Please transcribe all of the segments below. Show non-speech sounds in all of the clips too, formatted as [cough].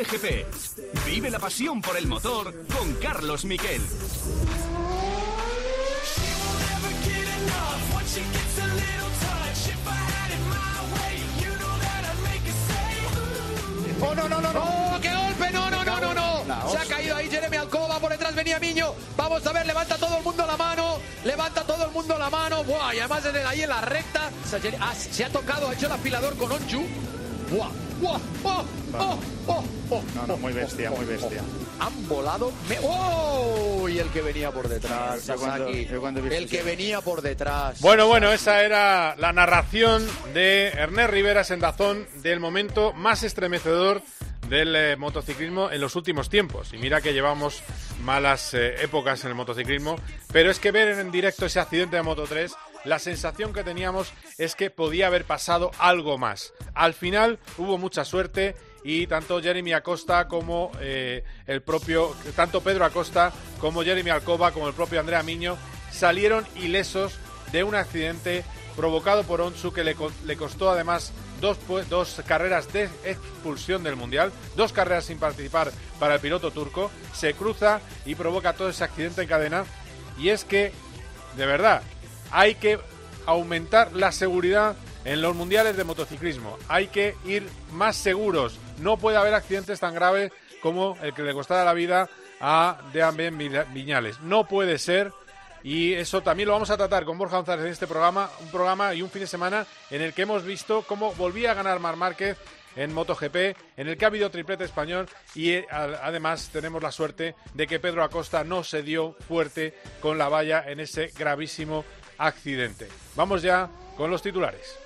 MotoGP. Vive la pasión por el motor con Carlos Miquel. ¡Oh, no, no, no, no! ¡Oh, qué golpe! ¡No, no, no, no, no! Se ha caído ahí Jeremy Alcoba, por detrás venía Miño. Vamos a ver, levanta todo el mundo la mano. Levanta todo el mundo la mano. ¡Buah! Y además desde ahí en la recta. Ah, se ha tocado, ha hecho el afilador con Onchu. ¡Buah! ¡Oh! ¡Oh! ¡Oh! ¡Oh! No, no, muy bestia, muy bestia. Han volado. Me... ¡Oh! Y el que venía por detrás, Yo cuando- Sasaki. yo cuando he visto El que venía por detrás. Bueno, bueno, esa era la narración de Ernest Rivera Sendazón del momento más estremecedor del eh, motociclismo en los últimos tiempos. Y mira que llevamos malas eh, épocas en el motociclismo, pero es que ver en directo ese accidente de Moto 3, la sensación que teníamos es que podía haber pasado algo más. Al final hubo mucha suerte y tanto Jeremy Acosta como eh, el propio, tanto Pedro Acosta como Jeremy Alcoba como el propio Andrea Miño salieron ilesos de un accidente provocado por Onsu que le, co- le costó además dos, dos carreras de expulsión del Mundial, dos carreras sin participar para el piloto turco, se cruza y provoca todo ese accidente en cadena. Y es que, de verdad, hay que aumentar la seguridad en los mundiales de motociclismo. Hay que ir más seguros. No puede haber accidentes tan graves como el que le costara la vida a Dean Viñales. No puede ser. Y eso también lo vamos a tratar con Borja González en este programa, un programa y un fin de semana en el que hemos visto cómo volvía a ganar Mar Márquez en MotoGP, en el que ha habido triplete español y eh, además tenemos la suerte de que Pedro Acosta no se dio fuerte con la valla en ese gravísimo accidente. Vamos ya con los titulares.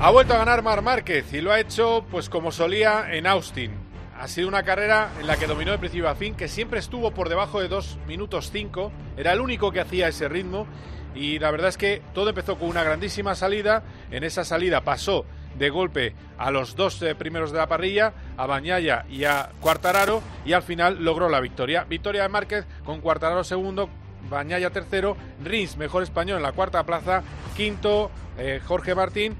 Ha vuelto a ganar Mar Márquez y lo ha hecho pues como solía en Austin. Ha sido una carrera en la que dominó de principio a fin, que siempre estuvo por debajo de 2 minutos 5. Era el único que hacía ese ritmo y la verdad es que todo empezó con una grandísima salida. En esa salida pasó de golpe a los dos eh, primeros de la parrilla, a Bañaya y a Cuartararo y al final logró la victoria. Victoria de Márquez con Cuartararo segundo, Bañaya tercero, Rins mejor español en la cuarta plaza, quinto eh, Jorge Martín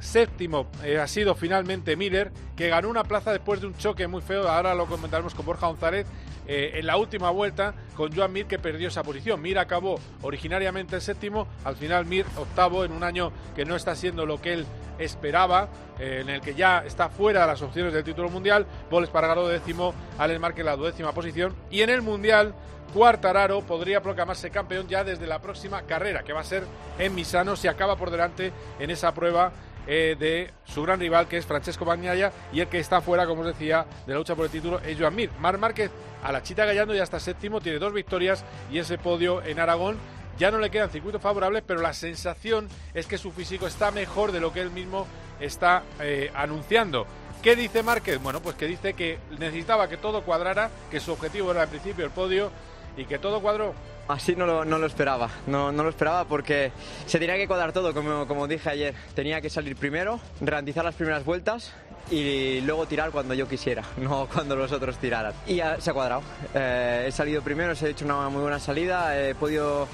Séptimo eh, ha sido finalmente Miller, que ganó una plaza después de un choque muy feo. Ahora lo comentaremos con Borja González. Eh, en la última vuelta con Joan Mir, que perdió esa posición. Mir acabó originariamente séptimo, al final Mir octavo en un año que no está siendo lo que él esperaba, eh, en el que ya está fuera de las opciones del título mundial. Paul Espargaro décimo, Alex Márquez la duodécima posición. Y en el mundial, Cuartararo podría proclamarse campeón ya desde la próxima carrera, que va a ser en Misano, si acaba por delante en esa prueba eh, de su gran rival, que es Francesco Bagnaia, y el que está fuera, como os decía, de la lucha por el título es Joan Mir. Mar Márquez a la chita gallando ya está séptimo, tiene dos victorias y ese podio en Aragón. Ya no le quedan circuitos favorables, pero la sensación es que su físico está mejor de lo que él mismo está eh, anunciando. ¿Qué dice Márquez? Bueno, pues que dice que necesitaba que todo cuadrara, que su objetivo era al principio el podio y que todo cuadró. Así no lo, no lo esperaba, no, no lo esperaba porque se tenía que cuadrar todo, como, como dije ayer. Tenía que salir primero, garantizar las primeras vueltas y luego tirar cuando yo quisiera, [laughs] no cuando los otros tiraran. Y se ha cuadrado. Eh, he salido primero, he hecho una muy buena salida, he podido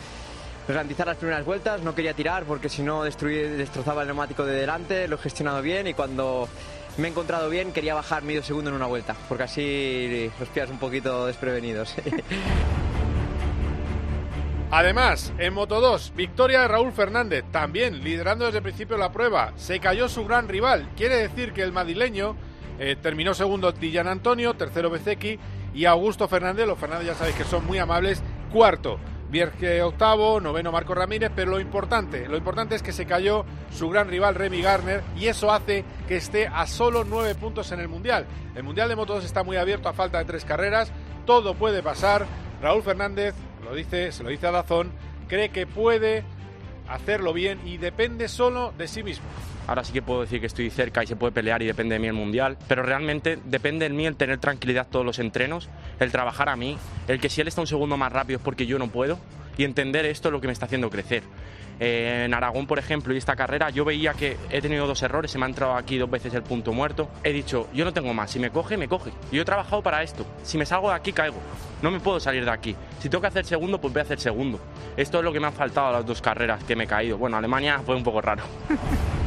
garantizar las primeras vueltas, no quería tirar porque si no destrozaba el neumático de delante, lo he gestionado bien y cuando me he encontrado bien quería bajar medio segundo en una vuelta, porque así los pillas un poquito desprevenidos. [laughs] Además, en Moto 2, victoria de Raúl Fernández, también liderando desde el principio la prueba. Se cayó su gran rival. Quiere decir que el madrileño eh, terminó segundo Dillan Antonio, tercero Bezequi y Augusto Fernández. Los Fernández ya sabéis que son muy amables. Cuarto, Vierge octavo, noveno Marco Ramírez, pero lo importante, lo importante es que se cayó su gran rival Remy Garner y eso hace que esté a solo nueve puntos en el Mundial. El Mundial de Moto 2 está muy abierto a falta de tres carreras, todo puede pasar. Raúl Fernández lo dice, se lo dice a Dazón, cree que puede hacerlo bien y depende solo de sí mismo. Ahora sí que puedo decir que estoy cerca y se puede pelear y depende de mí el mundial, pero realmente depende de mí el tener tranquilidad todos los entrenos, el trabajar a mí, el que si él está un segundo más rápido es porque yo no puedo y entender esto es lo que me está haciendo crecer. Eh, en Aragón, por ejemplo, y esta carrera, yo veía que he tenido dos errores, se me ha entrado aquí dos veces el punto muerto. He dicho, yo no tengo más, si me coge, me coge. Yo he trabajado para esto. Si me salgo de aquí, caigo. No me puedo salir de aquí. Si tengo que hacer segundo, pues voy a hacer segundo. Esto es lo que me ha faltado a las dos carreras que me he caído. Bueno, Alemania fue un poco raro. [laughs]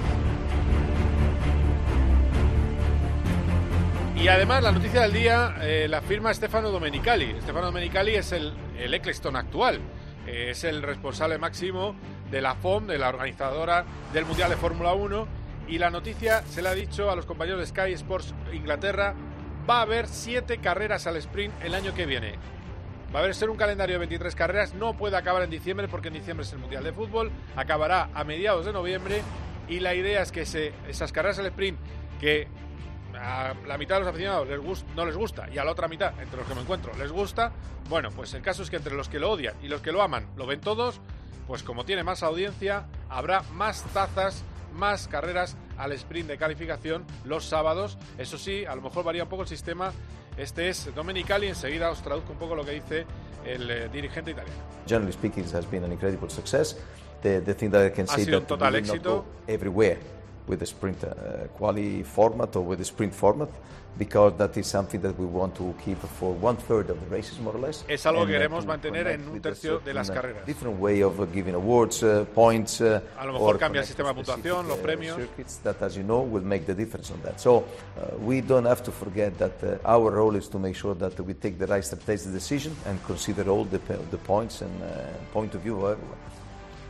Y además, la noticia del día eh, la firma Stefano Domenicali. Stefano Domenicali es el, el Eccleston actual. Eh, es el responsable máximo de la FOM, de la organizadora del Mundial de Fórmula 1. Y la noticia se le ha dicho a los compañeros de Sky Sports Inglaterra. Va a haber siete carreras al sprint el año que viene. Va a haber ser un calendario de 23 carreras. No puede acabar en diciembre porque en diciembre es el Mundial de Fútbol. Acabará a mediados de noviembre. Y la idea es que se, esas carreras al sprint que a la mitad de los aficionados les no les gusta y a la otra mitad, entre los que me encuentro, les gusta, bueno, pues el caso es que entre los que lo odian y los que lo aman lo ven todos, pues como tiene más audiencia, habrá más tazas, más carreras al sprint de calificación los sábados. Eso sí, a lo mejor varía un poco el sistema. Este es Domenicali, enseguida os traduzco un poco lo que dice el eh, dirigente italiano. Generally speaking, has been an incredible success. The, the thing that I can Ha say sido un that total éxito. everywhere with the sprint uh, quali format or with the sprint format because that is something that we want to keep for one third of the races more or less. Es algo And, que uh, queremos to mantener en un tercio de las uh, carreras. Different way of uh, giving awards, uh, points. uh, A lo mejor or cambia el sistema de puntuación, los uh, premios. circuits that, as you know, will make the difference on that. So uh, we don't have to forget that uh, our role is to make sure that we take the right strategic decision and consider all the, the points and uh, point of view of everyone.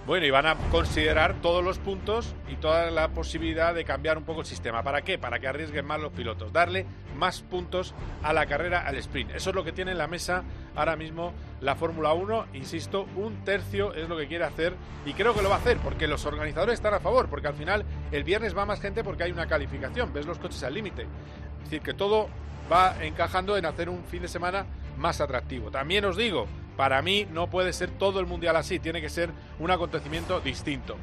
Bueno, y van a considerar todos los puntos y toda la posibilidad de cambiar un poco el sistema. ¿Para qué? Para que arriesguen más los pilotos, darle más puntos a la carrera, al sprint. Eso es lo que tiene en la mesa ahora mismo la Fórmula 1. Insisto, un tercio es lo que quiere hacer y creo que lo va a hacer porque los organizadores están a favor, porque al final el viernes va más gente porque hay una calificación, ves los coches al límite. Es decir, que todo va encajando en hacer un fin de semana más atractivo. También os digo, para mí no puede ser todo el mundial así, tiene que ser un acontecimiento distinto.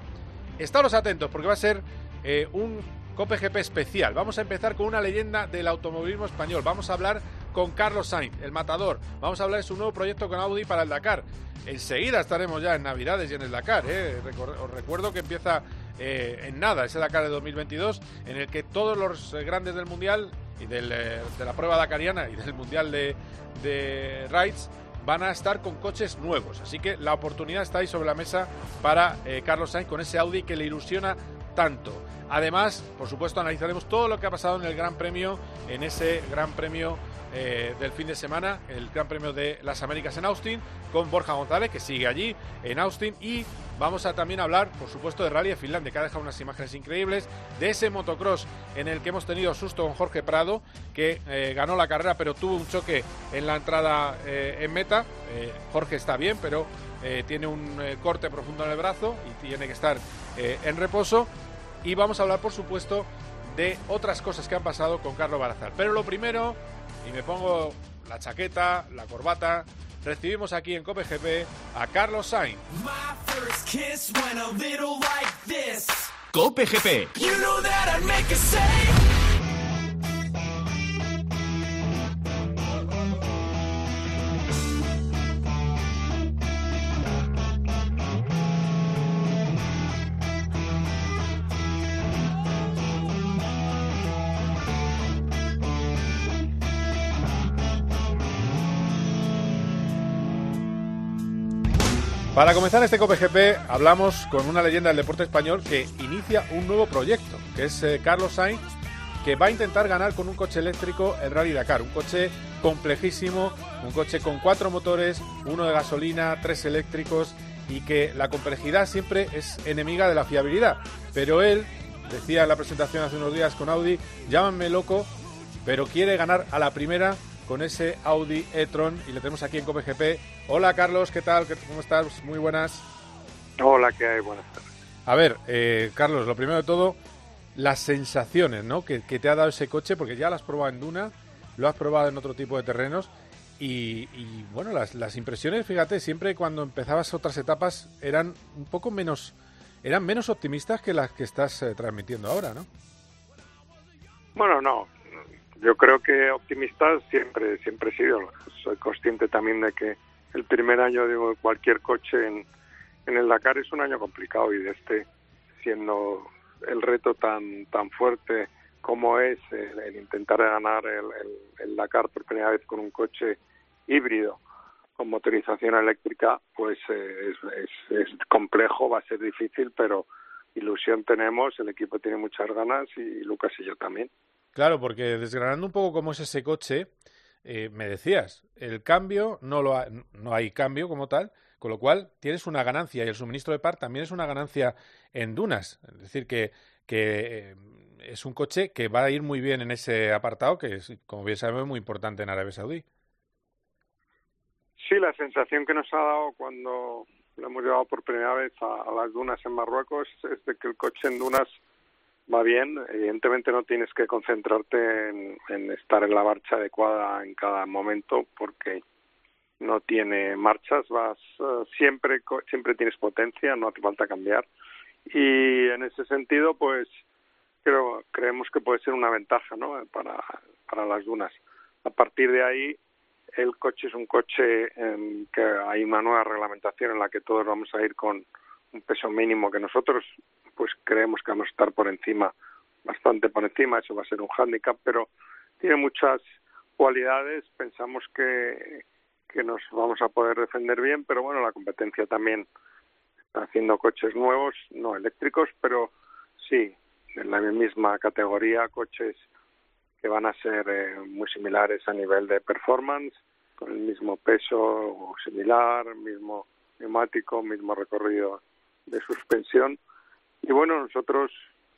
Estaros atentos porque va a ser eh, un Cope GP especial. Vamos a empezar con una leyenda del automovilismo español. Vamos a hablar con Carlos Sainz, el matador. Vamos a hablar de su nuevo proyecto con Audi para el Dakar. Enseguida estaremos ya en Navidades y en el Dakar. ¿eh? Os recuerdo que empieza eh, en nada ese Dakar de 2022, en el que todos los grandes del Mundial y del, de la prueba dakariana y del Mundial de, de Rides van a estar con coches nuevos. Así que la oportunidad está ahí sobre la mesa para eh, Carlos Sainz con ese Audi que le ilusiona tanto. Además, por supuesto, analizaremos todo lo que ha pasado en el Gran Premio, en ese Gran Premio eh, del fin de semana, el Gran Premio de las Américas en Austin, con Borja González, que sigue allí en Austin, y vamos a también hablar, por supuesto, de Rally de Finlandia, que ha dejado unas imágenes increíbles, de ese motocross en el que hemos tenido susto con Jorge Prado, que eh, ganó la carrera, pero tuvo un choque en la entrada eh, en meta. Jorge está bien, pero tiene un corte profundo en el brazo y tiene que estar en reposo. Y vamos a hablar, por supuesto, de otras cosas que han pasado con Carlos Barazal. Pero lo primero, y me pongo la chaqueta, la corbata, recibimos aquí en COPGP a Carlos Sainz. My first kiss went a little like this. Cope GP. You know Para comenzar este COPGP hablamos con una leyenda del deporte español que inicia un nuevo proyecto, que es eh, Carlos Sainz, que va a intentar ganar con un coche eléctrico el Rally Dakar, un coche complejísimo, un coche con cuatro motores, uno de gasolina, tres eléctricos y que la complejidad siempre es enemiga de la fiabilidad. Pero él decía en la presentación hace unos días con Audi, llámame loco, pero quiere ganar a la primera con ese Audi e-tron y le tenemos aquí en COPGP. Hola Carlos, ¿qué tal? ¿Qué- ¿Cómo estás? Muy buenas. Hola, ¿qué hay? Buenas tardes. A ver, eh, Carlos, lo primero de todo, las sensaciones ¿no? que, que te ha dado ese coche, porque ya lo has probado en Duna, lo has probado en otro tipo de terrenos. Y, y, bueno, las, las impresiones, fíjate, siempre cuando empezabas otras etapas eran un poco menos, eran menos optimistas que las que estás eh, transmitiendo ahora, ¿no? Bueno, no. Yo creo que optimista siempre, siempre he sido. Soy consciente también de que el primer año de cualquier coche en, en el Dakar es un año complicado y de este siendo el reto tan tan fuerte como es el, intentar ganar el, el, Dakar por primera vez con un coche híbrido con motorización eléctrica, pues eh, es, es, complejo, va a ser difícil, pero ilusión tenemos, el equipo tiene muchas ganas y Lucas y yo también. Claro, porque desgranando un poco cómo es ese coche, eh, me decías, el cambio no lo no hay cambio como tal, con lo cual tienes una ganancia y el suministro de par también es una ganancia en dunas, es decir que que eh, es un coche que va a ir muy bien en ese apartado, que es, como bien sabemos, muy importante en Arabia Saudí. Sí, la sensación que nos ha dado cuando lo hemos llevado por primera vez a, las dunas en Marruecos es de que el coche en dunas va bien. Evidentemente no tienes que concentrarte en, estar en la marcha adecuada en cada momento porque no tiene marchas, vas eh, siempre siempre tienes potencia, no hace falta cambiar. Y en ese sentido, pues creo, creemos que puede ser una ventaja ¿no? para, para las dunas. A partir de ahí, el coche es un coche en que hay una nueva reglamentación en la que todos vamos a ir con un peso mínimo que nosotros pues creemos que vamos a estar por encima, bastante por encima, eso va a ser un hándicap, pero tiene muchas cualidades, pensamos que, que nos vamos a poder defender bien, pero bueno, la competencia también está haciendo coches nuevos, no eléctricos, pero sí, en la misma categoría coches que van a ser eh, muy similares a nivel de performance, con el mismo peso similar, mismo neumático, mismo recorrido de suspensión. Y bueno, nosotros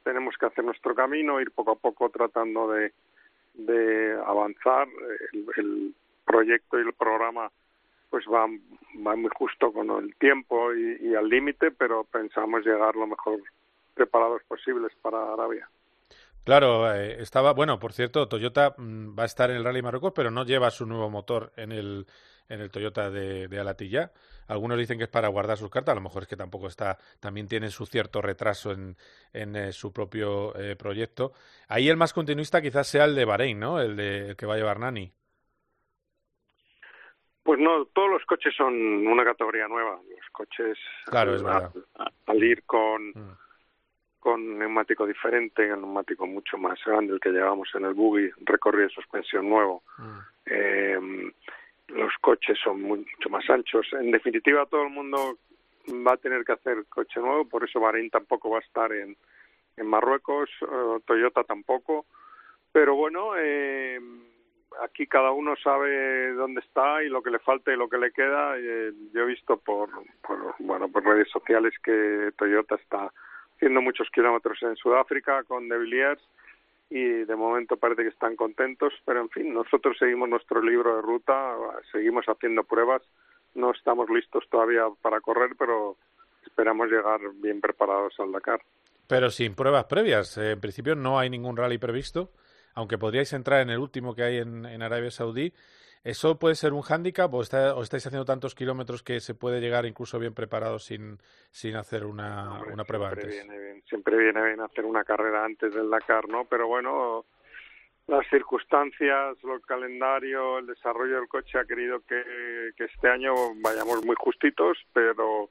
tenemos que hacer nuestro camino, ir poco a poco tratando de, de avanzar. El, el proyecto y el programa pues va, va muy justo con el tiempo y, y al límite, pero pensamos llegar lo mejor preparados posibles para Arabia. Claro, eh, estaba, bueno, por cierto, Toyota mm, va a estar en el Rally Marruecos, pero no lleva su nuevo motor en el, en el Toyota de, de Alatilla. Algunos dicen que es para guardar sus cartas, a lo mejor es que tampoco está, también tiene su cierto retraso en, en eh, su propio eh, proyecto. Ahí el más continuista quizás sea el de Bahrein, ¿no? El, de, el que va a llevar Nani. Pues no, todos los coches son una categoría nueva. Los coches, claro, es verdad. Al, ir con, mm con neumático diferente, un neumático mucho más grande, el que llevamos en el buggy, recorrido de suspensión nuevo. Mm. Eh, los coches son mucho más anchos. En definitiva, todo el mundo va a tener que hacer coche nuevo, por eso Bahrein tampoco va a estar en, en Marruecos, uh, Toyota tampoco. Pero bueno, eh, aquí cada uno sabe dónde está y lo que le falta y lo que le queda. Eh, yo he visto por, bueno, por redes sociales que Toyota está haciendo muchos kilómetros en Sudáfrica con De Villiers y de momento parece que están contentos, pero en fin, nosotros seguimos nuestro libro de ruta, seguimos haciendo pruebas, no estamos listos todavía para correr, pero esperamos llegar bien preparados al Dakar. Pero sin pruebas previas, en principio no hay ningún rally previsto, aunque podríais entrar en el último que hay en, en Arabia Saudí ¿Eso puede ser un hándicap o, estáis haciendo tantos kilómetros que se puede llegar incluso bien preparado sin, sin hacer una, una prueba siempre antes? Viene bien, siempre viene bien hacer una carrera antes del Dakar, ¿no? Pero bueno, las circunstancias, el calendario, el desarrollo del coche ha querido que, que este año vayamos muy justitos, pero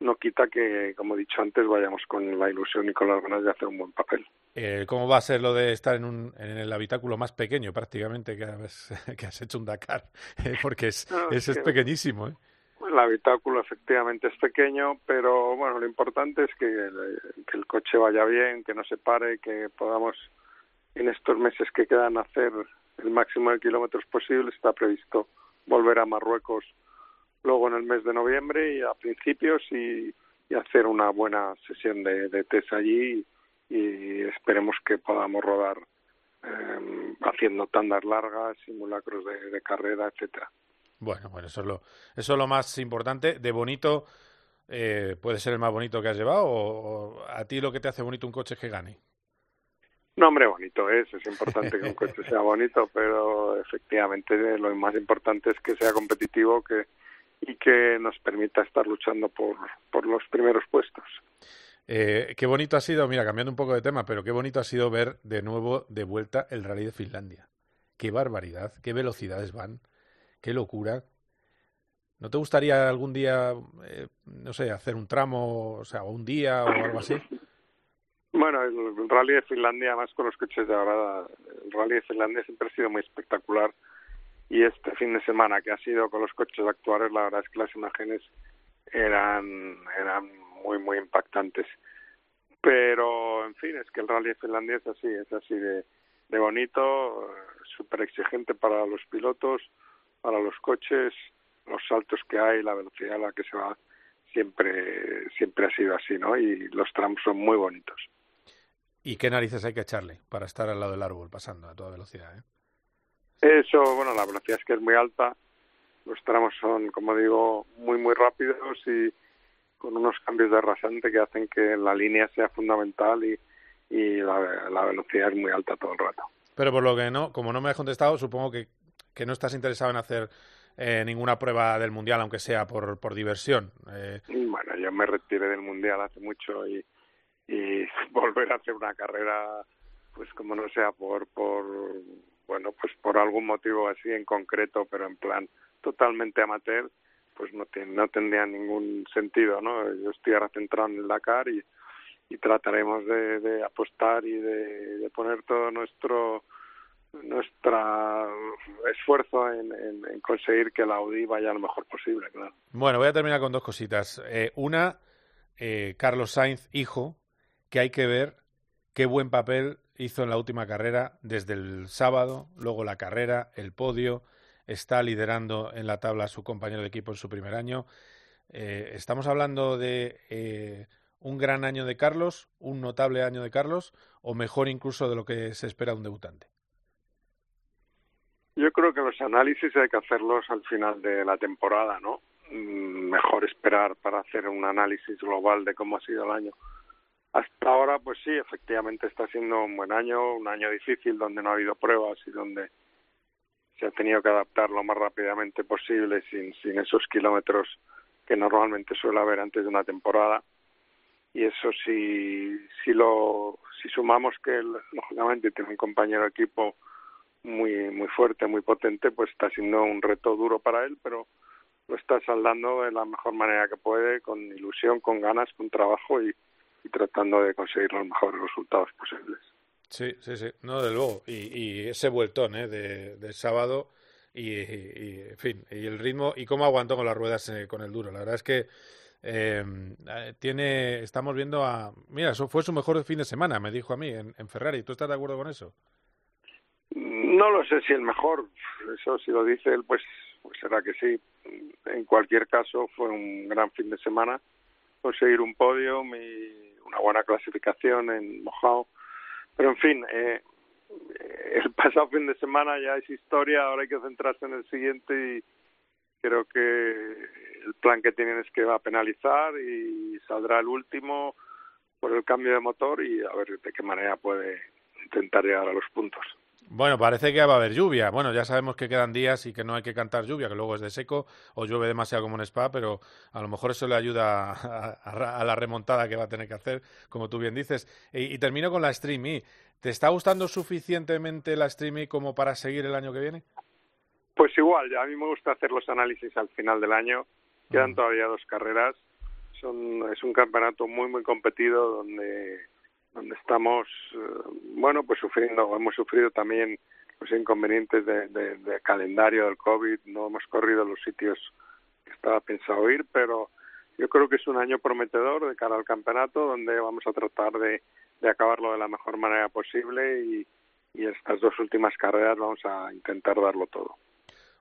no quita que, como he dicho antes, vayamos con la ilusión y con las ganas de hacer un buen papel. Eh, ¿Cómo va a ser lo de estar en, un, en el habitáculo más pequeño prácticamente que has, [laughs] que has hecho un Dakar? [laughs] Eh, porque es, es, es, pequeñísimo. ¿eh? El habitáculo efectivamente es pequeño, pero bueno, lo importante es que el, que el coche vaya bien, que no se pare, que podamos en estos meses que quedan hacer el máximo de kilómetros posible. Está previsto volver a Marruecos luego en el mes de noviembre y a principios y, y hacer una buena sesión de, de test allí y, esperemos que podamos rodar eh, haciendo tandas largas, simulacros de, de, carrera, etcétera. Bueno, bueno, eso es lo, eso es lo más importante. De bonito, eh, ¿puede ser el más bonito que has llevado o, o a ti lo que te hace bonito un coche es que gane? No, hombre, bonito es, es importante que un coche sea bonito, pero efectivamente lo más importante es que sea competitivo, que, y que nos permita estar luchando por, por los primeros puestos. Eh, qué bonito ha sido, mira, cambiando un poco de tema, pero qué bonito ha sido ver de nuevo de vuelta el rally de Finlandia. Qué barbaridad, qué velocidades van, qué locura. ¿No te gustaría algún día, eh, no sé, hacer un tramo, o sea, un día o algo así? Bueno, el rally de Finlandia, más con los coches de ahora, el rally de Finlandia siempre ha sido muy espectacular y este fin de semana que ha sido con los coches actuales, la verdad es que las imágenes eran, eran muy, muy impactantes. Pero, en fin, es que el rally de Finlandia es así, es así de, de bonito, súper exigente para los pilotos, para los coches, los saltos que hay, la velocidad a la que se va, siempre, siempre ha sido así, ¿no? Y los tramos son muy bonitos. ¿Y qué narices hay que echarle para estar al lado del árbol pasando a toda velocidad? ¿eh? Eso, bueno, la velocidad es que es muy alta, los tramos son, como digo, muy, muy rápidos y con unos cambios de rasante que hacen que la línea sea fundamental y, y la, la velocidad es muy alta todo el rato. Pero por lo que no, como no me has contestado, supongo que, que no estás interesado en hacer eh, ninguna prueba del Mundial, aunque sea por, por diversión. Eh, Bueno, yo me retiré del Mundial hace mucho y, y [laughs] volver a hacer una carrera, pues como no sea por, por, bueno, pues por algún motivo así en concreto, pero en plan totalmente amateur, pues no, tiene, no tendría ningún sentido, ¿no? Yo estoy ahora centrado en el Dakar y, y trataremos de, apostar y de, poner todo nuestro nuestro esfuerzo en, conseguir que la Audi vaya lo mejor posible, claro. Bueno, voy a terminar con dos cositas. Eh, una, eh, Carlos Sainz, hijo, que hay que ver qué buen papel hizo en la última carrera desde el sábado, luego la carrera, el podio, está liderando en la tabla a su compañero de equipo en su primer año. Eh, estamos hablando de eh, un gran año de Carlos, un notable año de Carlos, o mejor incluso de lo que se espera de un debutante. Yo creo que los análisis hay que hacerlos al final de la temporada, ¿no? Mm, Mejor esperar para hacer un análisis global de cómo ha sido el año. Hasta ahora, pues sí, efectivamente está siendo un buen año, un año difícil donde no ha habido pruebas y donde se ha tenido que adaptar lo más rápidamente posible sin, sin esos kilómetros que normalmente suele haber antes de una temporada. Y eso si, si lo si sumamos que él, lógicamente tiene un compañero de equipo muy muy fuerte, muy potente, pues está siendo un reto duro para él, pero lo está saldando de la mejor manera que puede, con ilusión, con ganas, con trabajo y, y tratando de conseguir los mejores resultados posibles. Sí, sí, sí, no, de luego. Y, y ese vueltón ¿eh? de, sábado y, y, en fin, y el ritmo y cómo aguantó con las ruedas eh, con el duro. La verdad es que eh, tiene, estamos viendo a, mira, eso fue su mejor fin de semana, me dijo a mí en, Ferrari. ¿Tú estás de acuerdo con eso? No lo sé si el mejor, eso si lo dice él, pues, pues será que sí. En cualquier caso, fue un gran fin de semana, conseguir un podio y una buena clasificación en Mojado. Pero en fin, eh, el pasado fin de semana ya es historia, ahora hay que centrarse en el siguiente y creo que el plan que tienen es que va a penalizar y saldrá el último por el cambio de motor y a ver de qué manera puede intentar llegar a los puntos. Bueno, parece que va a haber lluvia. Bueno, ya sabemos que quedan días y que no hay que cantar lluvia, que luego es de seco o llueve demasiado como en Spa, pero a lo mejor eso le ayuda a, a, a la remontada que va a tener que hacer, como tú bien dices. Y, y termino con la Stream E. ¿Te está gustando suficientemente la Stream E como para seguir el año que viene? Pues igual, a mí me gusta hacer los análisis al final del año. Quedan todavía dos carreras. Son, es un campeonato muy, muy competido donde donde estamos, eh, bueno, pues sufriendo, hemos sufrido también los inconvenientes de, de, calendario del COVID, no hemos corrido los sitios que estaba pensado ir, pero yo creo que es un año prometedor de cara al campeonato, donde vamos a tratar de, de acabarlo de la mejor manera posible y, y estas dos últimas carreras vamos a intentar darlo todo.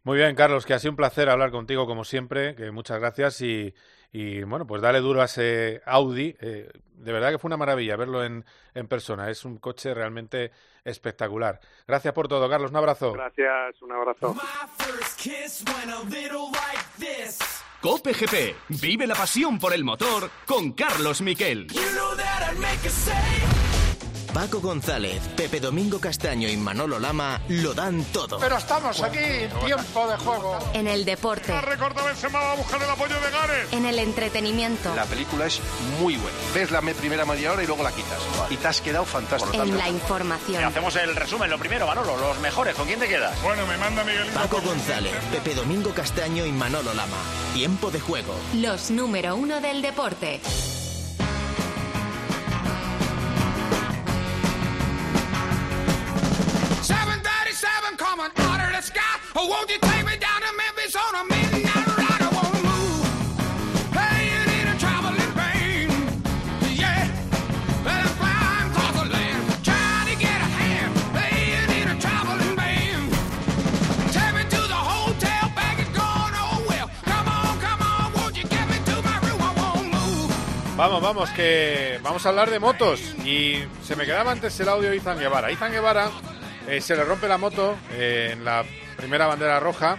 Muy bien, Carlos, que ha sido un placer hablar contigo como siempre, que muchas gracias y, y bueno, pues dale duro a ese Audi. Eh, de verdad que fue una maravilla verlo en, en, persona, es un coche realmente espectacular. Gracias por todo, Carlos, un abrazo. Gracias, un abrazo. Cope GP, vive la pasión por el motor con Carlos Miquel. You know Paco González, Pepe Domingo Castaño y Manolo Lama lo dan todo. Pero estamos aquí, tiempo de juego. En el deporte. va a buscar el apoyo de Gares. En el entretenimiento. La película es muy buena. Ves la primera media hora y luego la quitas. Y te has quedado fantástico. En la información. Hacemos el resumen, lo primero, Manolo, los mejores. ¿Con quién te quedas? Bueno, me manda Miguelito. Paco González, Pepe Domingo Castaño y Manolo Lama. Tiempo de juego. Los número uno del deporte. Vamos, vamos, que vamos a hablar de motos. Y se me quedaba antes el audio de Izan Guevara. Izan Guevara eh, se le rompe la moto eh, en la primera bandera roja.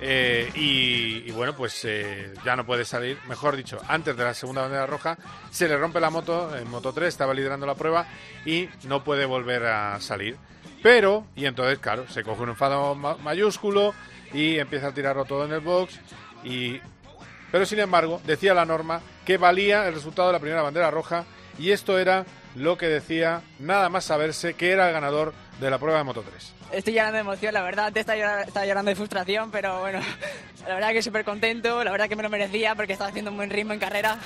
eh, y, bueno, pues ya no puede salir. Mejor dicho, antes de la segunda bandera roja, se le rompe la moto en Moto 3, estaba liderando la prueba y no puede volver a salir. Pero, y entonces, claro, se coge un enfado ma- mayúsculo y empieza a tirarlo todo en el box. Y pero sin embargo, decía la norma que valía el resultado de la primera bandera roja y esto era lo que decía nada más saberse que era el ganador de la prueba de Moto 3. Estoy llorando de emoción, la verdad. Antes estaba llorando, estaba llorando de frustración, pero bueno, [laughs] la verdad que súper contento. La verdad que me lo merecía porque estaba haciendo un buen ritmo en carrera.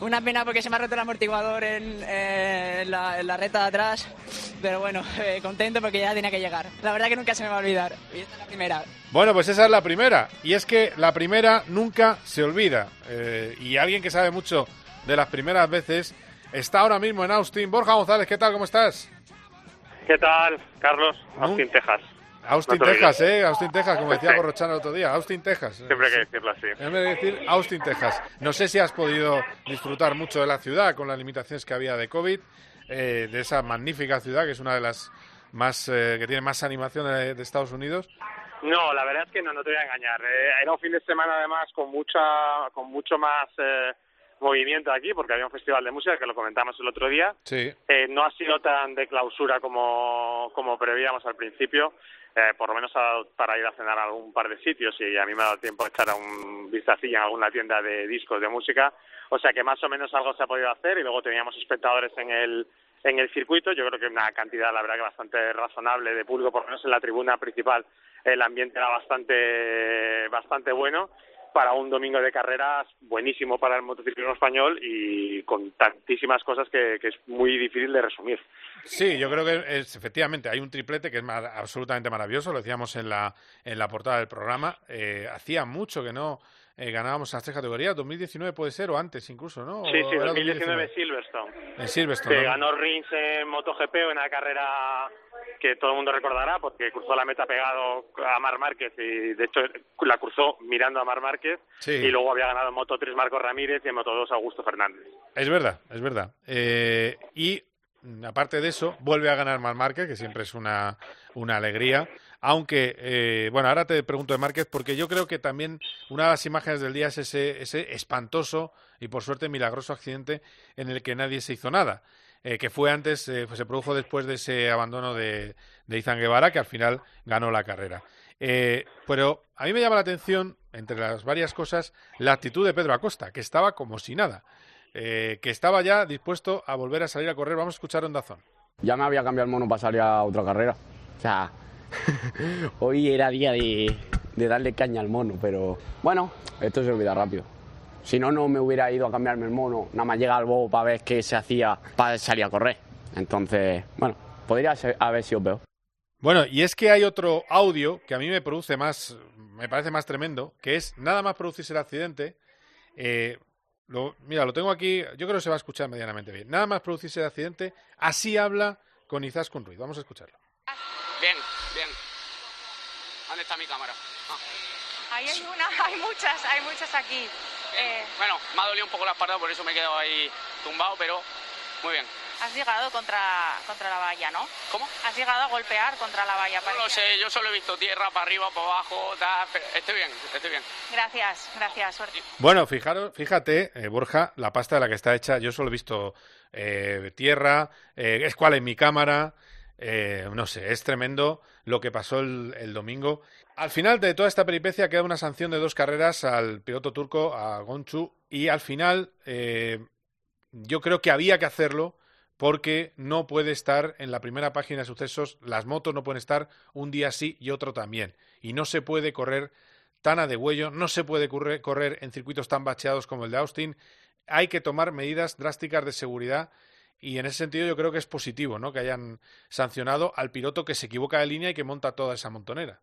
Una pena porque se me ha roto el amortiguador en, eh, en la, en la recta de atrás. Pero bueno, eh, contento porque ya tenía que llegar. La verdad que nunca se me va a olvidar. Y esta es la primera. Bueno, pues esa es la primera. Y es que la primera nunca se olvida. Eh, y alguien que sabe mucho de las primeras veces está ahora mismo en Austin. Borja González, ¿qué tal? ¿Cómo estás? ¿Qué tal, Carlos? Austin, Texas. Austin, No te Texas. ¿eh? Austin, Texas, como decía Sí. Gorrochano el otro día. Austin, Texas. Siempre hay que decirlo así. En vez de decir Austin, Texas. No sé si has podido disfrutar mucho de la ciudad con las limitaciones que había de COVID, eh, de esa magnífica ciudad que es una de las más eh, que tiene más animación de, de Estados Unidos. No, la verdad es que no, no te voy a engañar. Eh, era un fin de semana además con mucha, con mucho más eh, movimiento aquí, porque había un festival de música que lo comentamos el otro día. Sí. Eh, no ha sido tan de clausura como, como preveíamos al principio, eh, por lo menos dado para ir a cenar a algún par de sitios y a mí me ha dado tiempo de echar a un vistacillo en alguna tienda de discos de música, o sea que más o menos algo se ha podido hacer y luego teníamos espectadores en el en el circuito, yo creo que una cantidad, la verdad, que bastante razonable de público, por lo menos en la tribuna principal, el ambiente era bastante, bastante bueno para un domingo de carreras buenísimo para el motociclismo español y con tantísimas cosas que, que es muy difícil de resumir. Sí, yo creo que es, efectivamente hay un triplete que es mar- absolutamente maravilloso, lo decíamos en la, en la portada del programa. Eh, hacía mucho que no eh, ganábamos las tres categorías, 2019 puede ser o antes incluso, ¿no? Sí, ¿O sí, era 2019 Silverstone. En Silverstone. Que ¿no? ganó Rins en MotoGP, una carrera que todo el mundo recordará porque cruzó la meta pegado a Mar Márquez y de hecho la cruzó mirando a Mar Márquez Sí. y luego había ganado en Moto 3 Marcos Ramírez y en Moto 2 Augusto Fernández. Es verdad, es verdad. Eh, y mm, aparte de eso, vuelve a ganar Mar Márquez, que siempre es una, una alegría. Aunque, eh, bueno, ahora te pregunto de Márquez, porque yo creo que también una de las imágenes del día es ese, ese espantoso y por suerte milagroso accidente en el que nadie se hizo nada. Eh, que fue antes, eh, pues se produjo después de ese abandono de, de Izan Guevara, que al final ganó la carrera. Eh, pero a mí me llama la atención, entre las varias cosas, la actitud de Pedro Acosta, que estaba como si nada, que estaba ya dispuesto a volver a salir a correr. Vamos a escuchar a Ondazón. Ya me había cambiado el mono para salir a otra carrera. O sea, [laughs] hoy era día de, de darle caña al mono, pero bueno, esto se olvida rápido. Si no, no me hubiera ido a cambiarme el mono, nada más llega al bobo para ver qué se hacía para salir a correr. Entonces, bueno, podría ser- haber sido peor. Bueno, y es que hay otro audio que a mí me produce más, me parece más tremendo, que es nada más producirse el accidente. eh, lo- mira, lo tengo aquí, yo creo que se va a escuchar medianamente bien. Nada más producirse el accidente, así habla con Izaskun Ruiz. Vamos a escucharlo. Bien, bien. ¿Dónde está mi cámara? Ah. Ahí hay una, hay muchas, hay muchas aquí. Eh, Bueno, me ha dolido un poco la espalda, por eso me he quedado ahí tumbado, pero muy bien. has llegado contra, contra la valla, ¿no? ¿Cómo? Has llegado a golpear contra la valla. No lo sé, yo solo he visto tierra para arriba, para abajo, tal, pero estoy bien, estoy bien. Gracias, gracias, suerte. Bueno, fijaros, fíjate, eh, Borja, la pasta de la que está hecha, yo solo he visto eh, tierra, eh, es cuál es mi cámara, eh, no sé, es tremendo lo que pasó el, el, domingo. Al final de toda esta peripecia queda una sanción de dos carreras al piloto turco, a Gonchu, y al final eh, yo creo que había que hacerlo porque no puede estar en la primera página de sucesos, las motos no pueden estar un día sí y otro también, y no se puede correr tan a degüello, no se puede correr, en circuitos tan bacheados como el de Austin, hay que tomar medidas drásticas de seguridad y en ese sentido yo creo que es positivo ¿no? que hayan sancionado al piloto que se equivoca de línea y que monta toda esa montonera.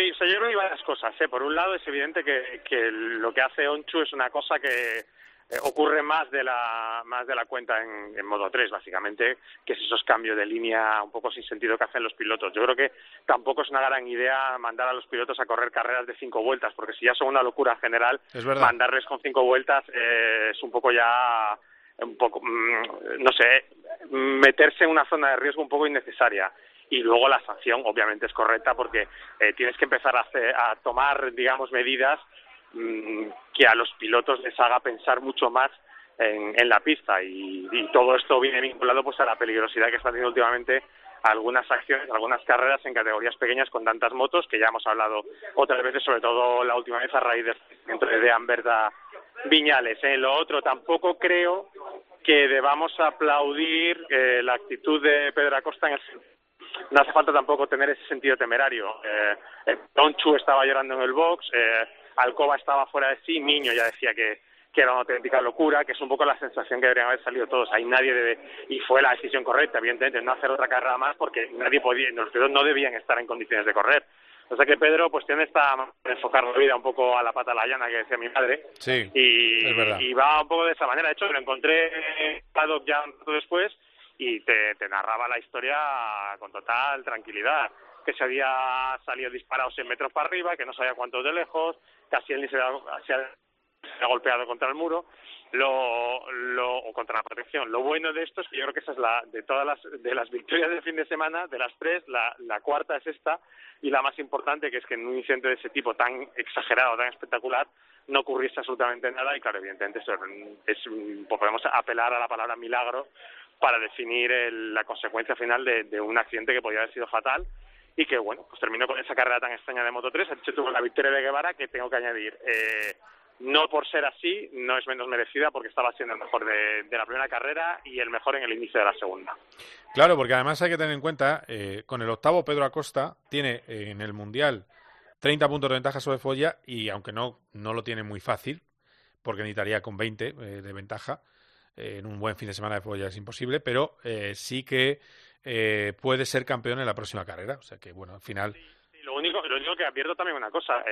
Sí, o sea, yo creo que hay varias cosas. ¿eh? Por un lado, es evidente que, que lo que hace Onchu es una cosa que eh, ocurre más de la más de la cuenta en, en, modo 3, básicamente, que es esos cambios de línea un poco sin sentido que hacen los pilotos. Yo creo que tampoco es una gran idea mandar a los pilotos a correr carreras de cinco vueltas, porque si ya son una locura general, mandarles con cinco vueltas eh, es un poco ya un poco, mmm, no sé, meterse en una zona de riesgo un poco innecesaria y luego la sanción obviamente es correcta porque eh, tienes que empezar a, tomar, digamos, medidas mmm, que a los pilotos les haga pensar mucho más en, en la pista y, todo esto viene vinculado pues a la peligrosidad que están teniendo últimamente algunas acciones, algunas carreras en categorías pequeñas con tantas motos que ya hemos hablado otras veces, sobre todo la última vez a raíz del de Amberta Viñales. En ¿eh? lo otro tampoco creo que debamos aplaudir eh, la actitud de Pedro Acosta en el no hace falta tampoco tener ese sentido temerario. Eh, Donchu estaba llorando en el box, eh, Alcoba estaba fuera de sí, Niño ya decía que, que era una auténtica locura, que es un poco la sensación que deberían haber salido todos. Ahí nadie debe, y fue la decisión correcta, evidentemente, no hacer otra carrera más porque nadie podía, los pilotos no debían estar en condiciones de correr. O sea que Pedro pues tiene esta enfocar la vida un poco a la pata la llana que decía mi madre. Sí, y, es verdad. y va un poco de esa manera. De hecho, lo encontré ya un rato después y te, narraba la historia con total tranquilidad que se había salido disparado 100 metros para arriba, que no sabía cuántos de lejos, casi él ni se se había golpeado contra el muro, lo, lo, o contra la protección. Lo bueno de esto es que yo creo que esa es la, de todas las, de las victorias del fin de semana, de las tres, la, la cuarta es esta, y la más importante, que es que en un incidente de ese tipo tan exagerado, tan espectacular, no ocurriese absolutamente nada, y claro, evidentemente eso es, podemos apelar a la palabra milagro para definir el, la consecuencia final de, un accidente que podría haber sido fatal, y que bueno, pues terminó con esa carrera tan extraña de Moto 3, ha dicho tuvo la victoria de Guevara, que tengo que añadir, eh, no por ser así, no es menos merecida porque estaba siendo el mejor de, de, la primera carrera y el mejor en el inicio de la segunda. Claro, porque además hay que tener en cuenta, eh, con el octavo Pedro Acosta tiene eh, en el Mundial 30 puntos de ventaja sobre Folla y aunque no, no lo tiene muy fácil, porque necesitaría con 20 eh, de ventaja, en un buen fin de semana de Folla es imposible, pero sí que puede ser campeón en la próxima carrera. O sea que, bueno, al final... Sí, sí, lo, único, lo único que advierto también una cosa...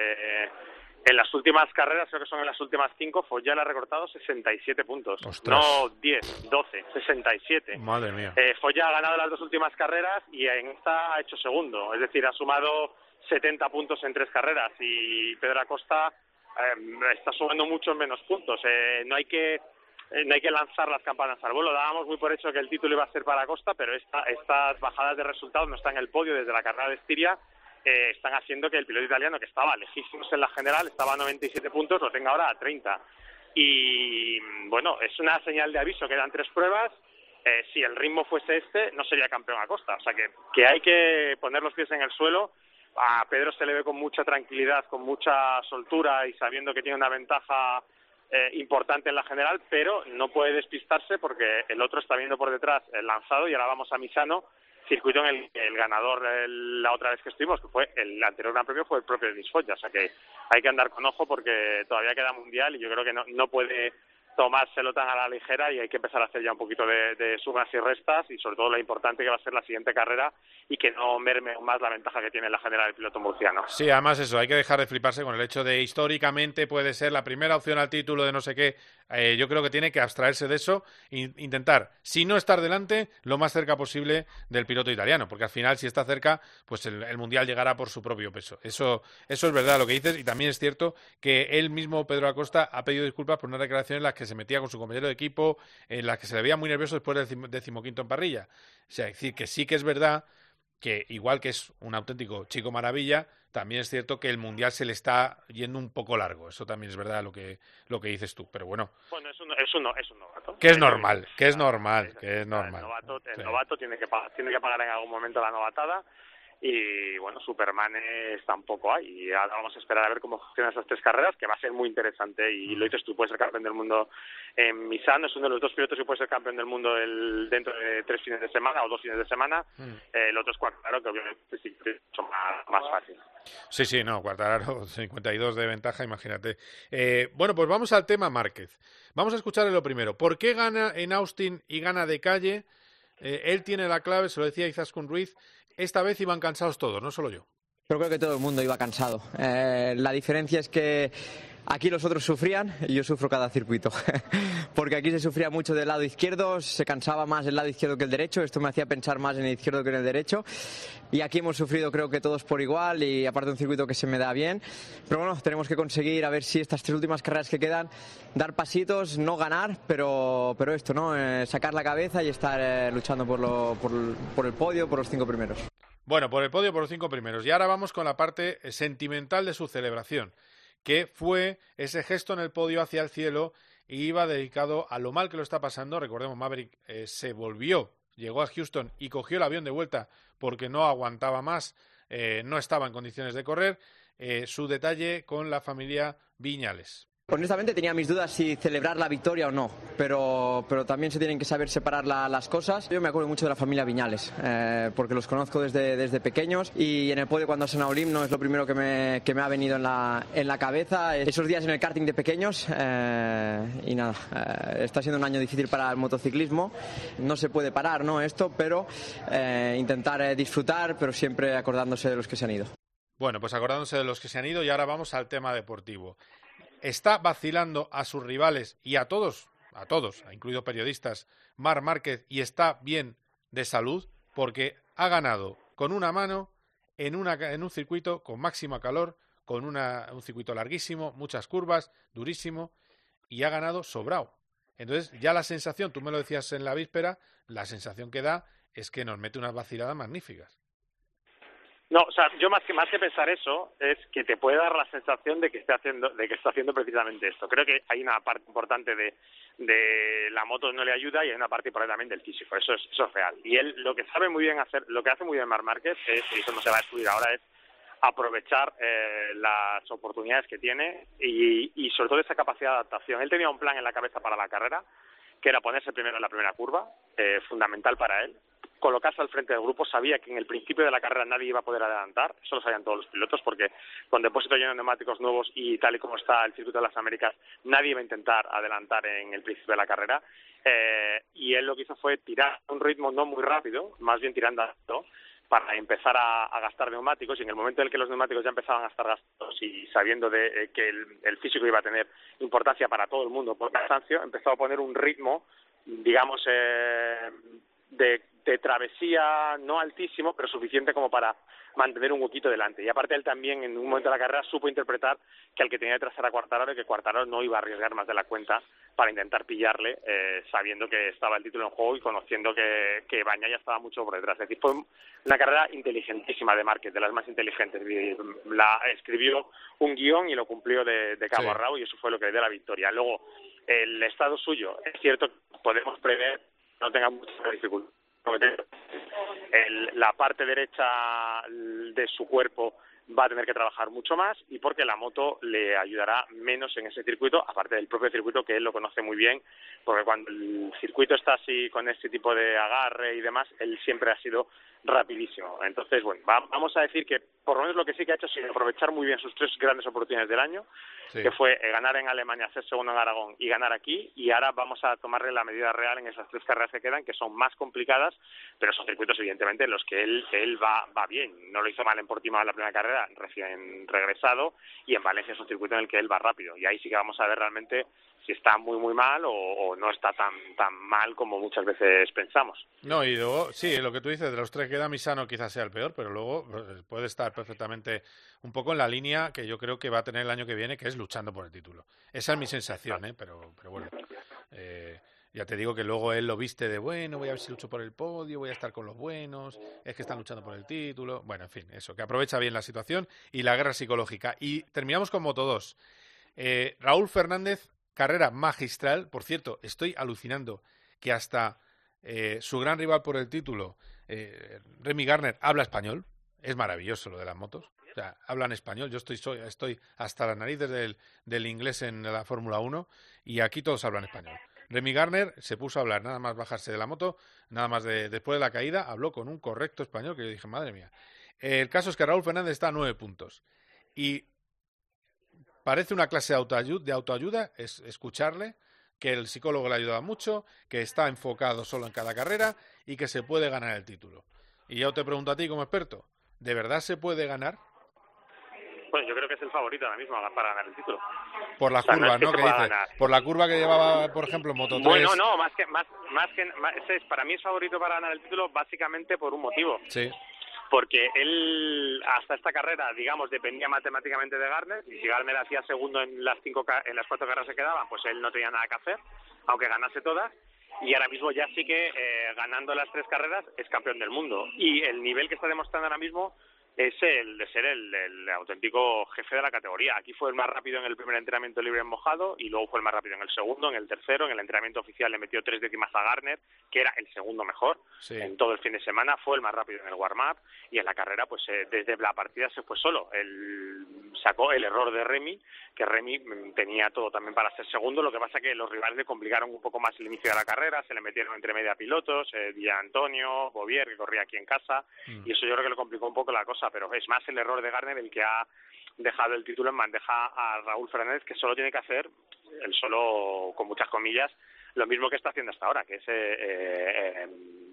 En las últimas carreras, creo que son en las últimas cinco, Foya le ha recortado 67 puntos. Ostras. No 10, 12, 67. Madre mía. Eh, ha ganado las dos últimas carreras y en esta ha hecho segundo. Es decir, ha sumado 70 puntos en tres carreras y Pedro Acosta eh, está sumando muchos menos puntos. Eh, no hay que eh, no hay que lanzar las campanas al vuelo. Dábamos muy por hecho que el título iba a ser para Acosta, pero esta, estas bajadas de resultados no están en el podio desde la carrera de Estiria eh, están haciendo que el piloto italiano, que estaba lejísimos en la general, estaba a 97 puntos, lo tenga ahora a 30. Y bueno, es una señal de aviso, quedan tres pruebas. Eh, si el ritmo fuese este, no sería campeón a costa. O sea que, que hay que poner los pies en el suelo. A Pedro se le ve con mucha tranquilidad, con mucha soltura y sabiendo que tiene una ventaja eh, importante en la general, pero no puede despistarse porque el otro está viendo por detrás el lanzado y ahora vamos a Misano circuito en el el ganador la otra vez que estuvimos, que fue el anterior Gran Premio, fue el propio Foggia. O sea que hay que andar con ojo porque todavía queda Mundial y yo creo que no, no puede tomárselo tan a la ligera y hay que empezar a hacer ya un poquito de, de sumas y restas y sobre todo lo importante que va a ser la siguiente carrera y que no merme más la ventaja que tiene la general del piloto murciano. Sí, además eso, hay que dejar de fliparse con el hecho de históricamente puede ser la primera opción al título de no sé qué. Eh, yo creo que tiene que abstraerse de eso e intentar, si no estar delante, lo más cerca posible del piloto italiano, porque al final si está cerca, pues el, Mundial llegará por su propio peso. Eso, eso es verdad lo que dices y también es cierto que él mismo, Pedro Acosta, ha pedido disculpas por una declaración en las que se metía con su compañero de equipo, en las que se le veía muy nervioso después del decimoquinto en parrilla. O sea, decir, que sí que es verdad que igual que es un auténtico chico maravilla, también es cierto que el mundial se le está yendo un poco largo. Eso también es verdad lo que lo que dices tú. Pero bueno, Bueno, es un, es un, es un novato. que es normal, que es normal, que es El normal. novato, el Sí. novato tiene, que tiene que pagar en algún momento la novatada y bueno, Superman tampoco hay. Y ahora vamos a esperar a ver cómo funcionan esas tres carreras, que va a ser muy interesante. Y Mm. lo dices tú, puedes ser campeón del mundo en Misano, es uno de los dos pilotos que puede ser campeón del mundo el, dentro de tres fines de semana o dos fines de semana. Mm. Eh, el otro es claro que obviamente sí es mucho más, más fácil. Sí, sí, no, Cuartararo 52 [laughs] de ventaja, imagínate. Eh, bueno, pues vamos al tema Márquez. Vamos a escucharle lo primero. ¿Por qué gana en Austin y gana de calle? Eh, él tiene la clave, se lo decía Izaskun Ruiz. Esta vez iban cansados todos, no solo yo. Yo creo que todo el mundo iba cansado. Eh, la diferencia es que aquí los otros sufrían y yo sufro cada circuito. [laughs] Porque aquí se sufría mucho del lado izquierdo, se cansaba más el lado izquierdo que el derecho. Esto me hacía pensar más en el izquierdo que en el derecho. Y aquí hemos sufrido creo que todos por igual y aparte un circuito que se me da bien. Pero bueno, tenemos que conseguir a ver si estas tres últimas carreras que quedan, dar pasitos, no ganar, pero, pero esto, ¿no? Eh, sacar la cabeza y estar eh, luchando por, lo- por, por el podio, por los cinco primeros. Bueno, por el podio, por los cinco primeros. Y ahora vamos con la parte eh, sentimental de su celebración, que fue ese gesto en el podio hacia el cielo y iba dedicado a lo mal que lo está pasando. Recordemos, Maverick eh, se volvió, llegó a Houston y cogió el avión de vuelta porque no aguantaba más, eh, no estaba en condiciones de correr. Eh, su detalle con la familia Viñales. Honestamente tenía mis dudas si celebrar la victoria o no, pero, pero también se tienen que saber separar la- las cosas. Yo me acuerdo mucho de la familia Viñales, eh, porque los conozco desde, desde pequeños y en el podio cuando hacen Olim no es lo primero que me, que me ha venido en la, en la cabeza. Esos días en el karting de pequeños eh, y nada, eh, está siendo un año difícil para el motociclismo. No se puede parar ¿no? esto, pero intentar disfrutar, pero siempre acordándose de los que se han ido. Bueno, pues acordándose de los que se han ido y ahora vamos al tema deportivo. Está vacilando a sus rivales y a todos, a todos, incluidos periodistas, Mar Márquez y está bien de salud porque ha ganado con una mano en, una, en un circuito con máxima calor, con una- un circuito larguísimo, muchas curvas, durísimo y ha ganado sobrado. Entonces ya la sensación, tú me lo decías en la víspera, la sensación que da es que nos mete unas vaciladas magníficas. No, o sea, yo más que más que pensar eso es que te puede dar la sensación de que esté haciendo de que está haciendo precisamente esto. Creo que hay una parte importante de, la moto no le ayuda y hay una parte importante también del físico. Eso es eso es real. Y él lo que sabe muy bien hacer, lo que hace muy bien Mar Márquez es y eso no se va a excluir ahora es aprovechar eh, las oportunidades que tiene y, y sobre todo esa capacidad de adaptación. Él tenía un plan en la cabeza para la carrera que era ponerse primero en la primera curva, eh, fundamental para él, colocarse al frente del grupo, sabía que en el principio de la carrera nadie iba a poder adelantar, eso lo sabían todos los pilotos, porque con depósito lleno de neumáticos nuevos y tal y como está el circuito de las Américas, nadie iba a intentar adelantar en el principio de la carrera, eh, y él lo que hizo fue tirar a un ritmo no muy rápido, más bien tirando alto, para empezar a, gastar neumáticos y en el momento en el que los neumáticos ya empezaban a estar gastados y sabiendo de eh, que el, el físico iba a tener importancia para todo el mundo por cansancio, empezó a poner un ritmo, digamos, eh, de, de travesía no altísimo, pero suficiente como para mantener un huequito delante. Y aparte él también en un momento de la carrera supo interpretar que al que tenía detrás era Cuartararo y que Cuartararo no iba a arriesgar más de la cuenta para intentar pillarle, eh, sabiendo que estaba el título en juego y conociendo que, que Bañaya estaba mucho por detrás. Es decir, fue una carrera inteligentísima de Márquez, de las más inteligentes. Y La escribió un guion y lo cumplió de, de cabo Sí. a rabo y eso fue lo que le dio la victoria. Luego, el estado suyo, es cierto que podemos prever no tenga mucha dificultad. El- la parte derecha de su cuerpo va a tener que trabajar mucho más y porque la moto le ayudará menos en ese circuito, aparte del propio circuito que él lo conoce muy bien, porque cuando el circuito está así con este tipo de agarre y demás, él siempre ha sido rapidísimo. Entonces, bueno, va- vamos a decir que por lo menos lo que sí que ha hecho es aprovechar muy bien sus tres grandes oportunidades del año, Sí. que fue eh, ganar en Alemania, hacer segundo en Aragón y ganar aquí, y ahora vamos a tomarle la medida real en esas tres carreras que quedan, que son más complicadas, pero son circuitos evidentemente en los que él, él va, va bien. No lo hizo mal en Portimao en la primera carrera, recién regresado, y en Valencia es un circuito en el que él va rápido, y ahí sí que vamos a ver realmente si está muy muy mal o, no está tan tan mal como muchas veces pensamos. No, y luego, sí, lo que tú dices, de los tres que da Misano quizás sea el peor, pero luego eh, puede estar perfectamente un poco en la línea que yo creo que va a tener el año que viene, que es luchando por el título. Esa es mi sensación, ¿eh? Pero, pero bueno, eh, Ya te digo que luego él lo viste de bueno, voy a ver si lucho por el podio, voy a estar con los buenos, es que están luchando por el título. Bueno, en fin, eso, que aprovecha bien la situación y la guerra psicológica. Y terminamos con Moto 2. Eh, Raúl Fernández, carrera magistral. Por cierto, estoy alucinando que hasta eh, su gran rival por el título, eh, Remy Garner, habla español. Es maravilloso lo de las motos. O sea, hablan español. Yo estoy, estoy hasta las narices del, del inglés en la Fórmula 1 y aquí todos hablan español. Remy Garner se puso a hablar, nada más bajarse de la moto, nada más de, después de la caída, habló con un correcto español que yo dije, madre mía. El caso es que Raúl Fernández está a nueve puntos. Y parece una clase de autoayuda, de autoayuda es escucharle, que el psicólogo le ayuda mucho, que está enfocado solo en cada carrera y que se puede ganar el título. Y yo te pregunto a ti como experto, ¿de verdad se puede ganar? Bueno, yo creo que es el favorito ahora mismo para ganar el título. Por la O sea, no que por la curva que llevaba, por ejemplo, Moto 3. Bueno, no, más que más más que más- es para mí es favorito para ganar el título básicamente por un motivo, Sí. Porque él hasta esta carrera, digamos, dependía matemáticamente de Garner y si Garner hacía segundo en las cinco en las cuatro carreras que quedaban, pues él no tenía nada que hacer, aunque ganase todas. Y ahora mismo ya sí que eh, ganando las tres carreras es campeón del mundo. Y el nivel que está demostrando ahora mismo es el de ser el, el auténtico jefe de la categoría. Aquí fue el más rápido en el primer entrenamiento libre en mojado y luego fue el más rápido en el segundo, en el tercero, en el entrenamiento oficial le metió tres décimas a Garner, que era el segundo mejor Sí. en todo el fin de semana, fue el más rápido en el warm-up y en la carrera, pues eh, desde la partida se fue solo. Él sacó el error de Remy, que Remy mm, tenía todo también para ser segundo, lo que pasa que los rivales le complicaron un poco más el inicio de la carrera, se le metieron entre media pilotos, eh, Di Antonio, Bovier, que corría aquí en casa, y eso yo creo que le complicó un poco la cosa, pero es más el error de Garner el que ha dejado el título en bandeja a Raúl Fernández, que solo tiene que hacer, él solo, con muchas comillas, lo mismo que está haciendo hasta ahora, que es eh, eh,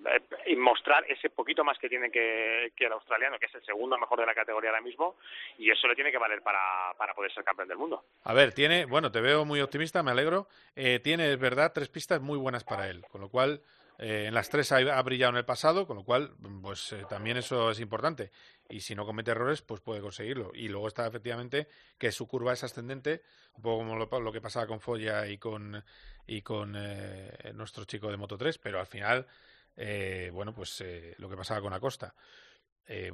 eh, eh, mostrar ese poquito más que tiene que, que el australiano, que es el segundo mejor de la categoría ahora mismo, y eso le tiene que valer para, para poder ser campeón del mundo. A ver, tiene, bueno, te veo muy optimista, me alegro. Eh, tiene, es verdad, tres pistas muy buenas para él, con lo cual eh, en las tres ha, brillado en el pasado, con lo cual, pues eh, también eso es importante. Y si no comete errores, pues puede conseguirlo. Y luego está efectivamente que su curva es ascendente, un poco como lo, que pasaba con Foya y con y con eh, nuestro chico de Moto 3, pero al final, eh, bueno, pues lo que pasaba con Acosta.